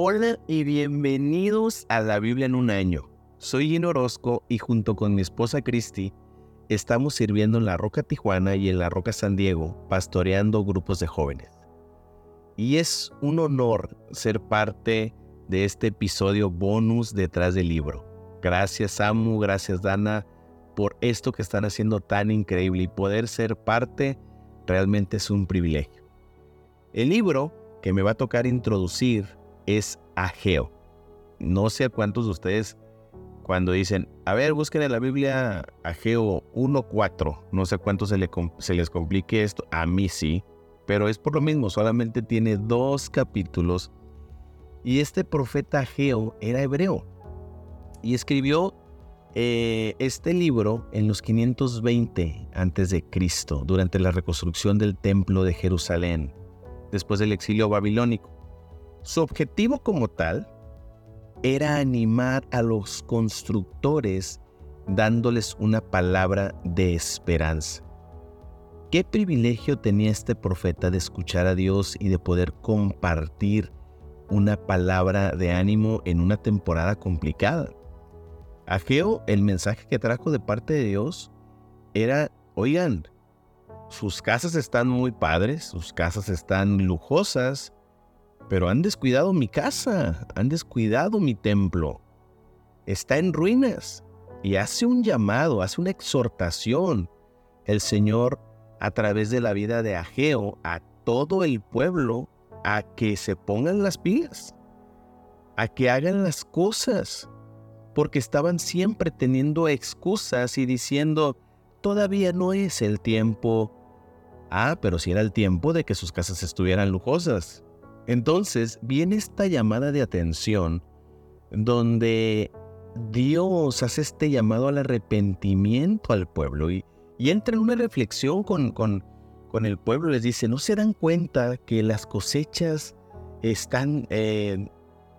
Hola y bienvenidos a la Biblia en un año. Soy Gino Orozco y junto con mi esposa Cristi estamos sirviendo en la Roca Tijuana y en la Roca San Diego, pastoreando grupos de jóvenes. Y es un honor ser parte de este episodio bonus detrás del libro. Gracias Samu, gracias Dana por esto que están haciendo tan increíble y poder ser parte realmente es un privilegio. El libro que me va a tocar introducir es Ageo. No sé a cuántos de ustedes cuando dicen, a ver, busquen en la Biblia Ageo 1.4, no sé cuántos se, se les complique esto, a mí sí, pero es por lo mismo, solamente tiene dos capítulos y este profeta Ageo era hebreo y escribió eh, este libro en los 520 a.C., durante la reconstrucción del templo de Jerusalén, después del exilio babilónico. Su objetivo como tal era animar a los constructores dándoles una palabra de esperanza. Qué privilegio tenía este profeta de escuchar a Dios y de poder compartir una palabra de ánimo en una temporada complicada. Ageo, el mensaje que trajo de parte de Dios era, oigan, sus casas están muy padres, sus casas están lujosas, pero han descuidado mi casa, han descuidado mi templo. Está en ruinas. Y hace un llamado, hace una exhortación el Señor a través de la vida de Ageo a todo el pueblo a que se pongan las pilas, a que hagan las cosas, porque estaban siempre teniendo excusas y diciendo, todavía no es el tiempo. Ah, pero si era el tiempo de que sus casas estuvieran lujosas. Entonces viene esta llamada de atención donde Dios hace este llamado al arrepentimiento al pueblo y, entra en una reflexión con, con, con, el pueblo. Les dice, ¿no se dan cuenta que las cosechas están eh,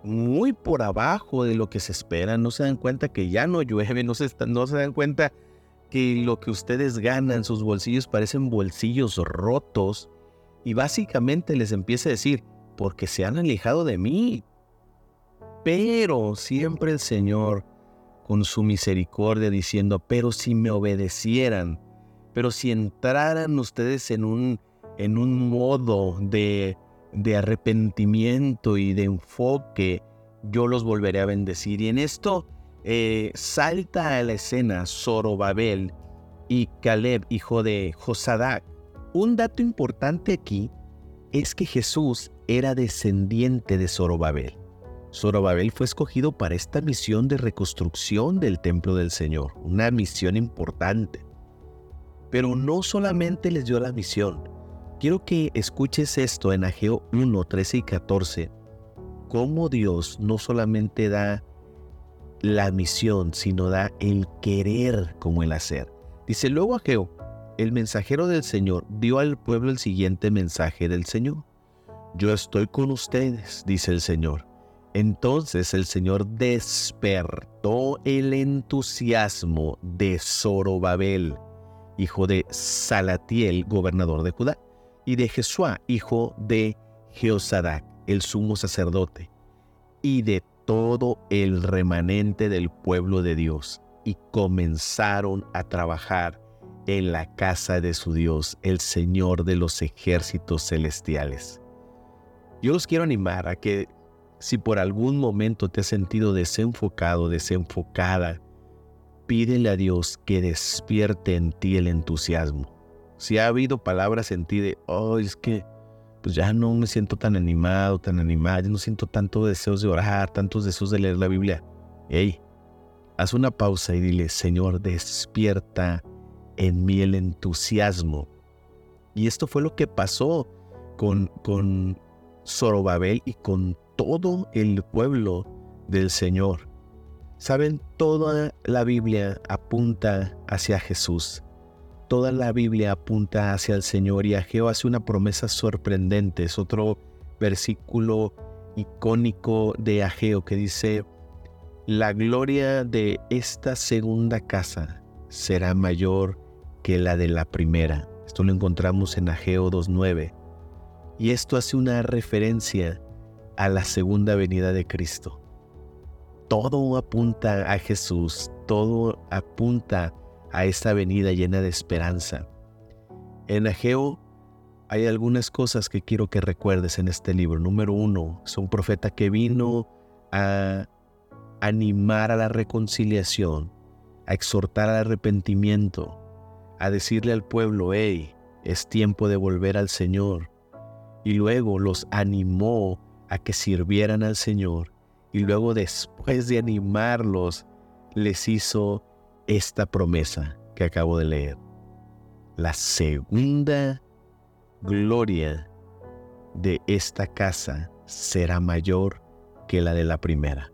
muy por abajo de lo que se espera? ¿No se dan cuenta que ya no llueve? ¿No se, no se dan cuenta que lo que ustedes ganan, sus bolsillos parecen bolsillos rotos? Y básicamente les empieza a decir, porque se han alejado de mí. Pero siempre el Señor, con su misericordia, diciendo, pero si me obedecieran, pero si entraran ustedes en un, en un modo de, de arrepentimiento y de enfoque, yo los volveré a bendecir. Y en esto eh, salta a la escena Zorobabel y Caleb, hijo de Josadac. Un dato importante aquí es que Jesús era descendiente de Zorobabel. Zorobabel fue escogido para esta misión de reconstrucción del templo del Señor, una misión importante. Pero no solamente les dio la misión. Quiero que escuches esto en Ageo 1, 13 y 14, cómo Dios no solamente da la misión, sino da el querer como el hacer. Dice luego Ageo, el mensajero del Señor dio al pueblo el siguiente mensaje del Señor. Yo estoy con ustedes, dice el Señor. Entonces el Señor despertó el entusiasmo de Zorobabel, hijo de Salatiel, gobernador de Judá, y de Jesuá, hijo de Jeosadac, el sumo sacerdote, y de todo el remanente del pueblo de Dios, y comenzaron a trabajar en la casa de su Dios, el Señor de los ejércitos celestiales. Yo los quiero animar a que si por algún momento te has sentido desenfocado, desenfocada, pídele a Dios que despierte en ti el entusiasmo. Si ha habido palabras en ti de, oh, es que pues ya no me siento tan animado, tan animado, ya no siento tanto deseos de orar, tantos deseos de leer la Biblia. Hey, haz una pausa y dile, Señor, despierta en mí el entusiasmo. Y esto fue lo que pasó con, con Zorobabel y con todo el pueblo del Señor. Saben, toda la Biblia apunta hacia Jesús. Toda la Biblia apunta hacia el Señor y Ageo hace una promesa sorprendente. Es otro versículo icónico de Ageo que dice, la gloria de esta segunda casa será mayor que la de la primera. Esto lo encontramos en Ageo 2.9. Y esto hace una referencia a la segunda venida de Cristo. Todo apunta a Jesús, todo apunta a esta venida llena de esperanza. En Ageo hay algunas cosas que quiero que recuerdes en este libro. Número uno, es un profeta que vino a animar a la reconciliación, a exhortar al arrepentimiento, a decirle al pueblo, hey, es tiempo de volver al Señor. Y luego los animó a que sirvieran al Señor. Y luego después de animarlos, les hizo esta promesa que acabo de leer. La segunda gloria de esta casa será mayor que la de la primera.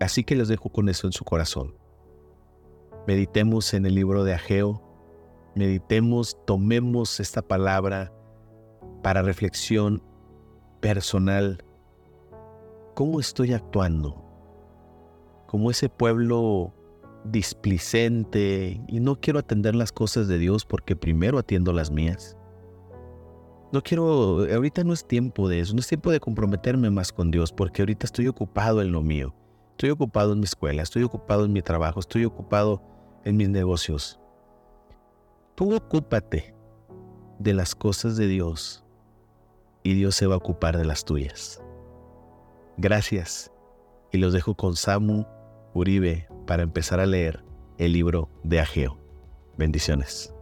Así que les dejo con eso en su corazón. Meditemos en el libro de Ageo, meditemos, tomemos esta palabra para reflexión personal. ¿Cómo estoy actuando? Como ese pueblo displicente y no quiero atender las cosas de Dios porque primero atiendo las mías. No quiero, ahorita no es tiempo de eso, no es tiempo de comprometerme más con Dios porque ahorita estoy ocupado en lo mío. Estoy ocupado en mi escuela, estoy ocupado en mi trabajo, estoy ocupado en mis negocios. Tú ocúpate de las cosas de Dios y Dios se va a ocupar de las tuyas. Gracias y los dejo con Samu Uribe para empezar a leer el libro de Ageo. Bendiciones.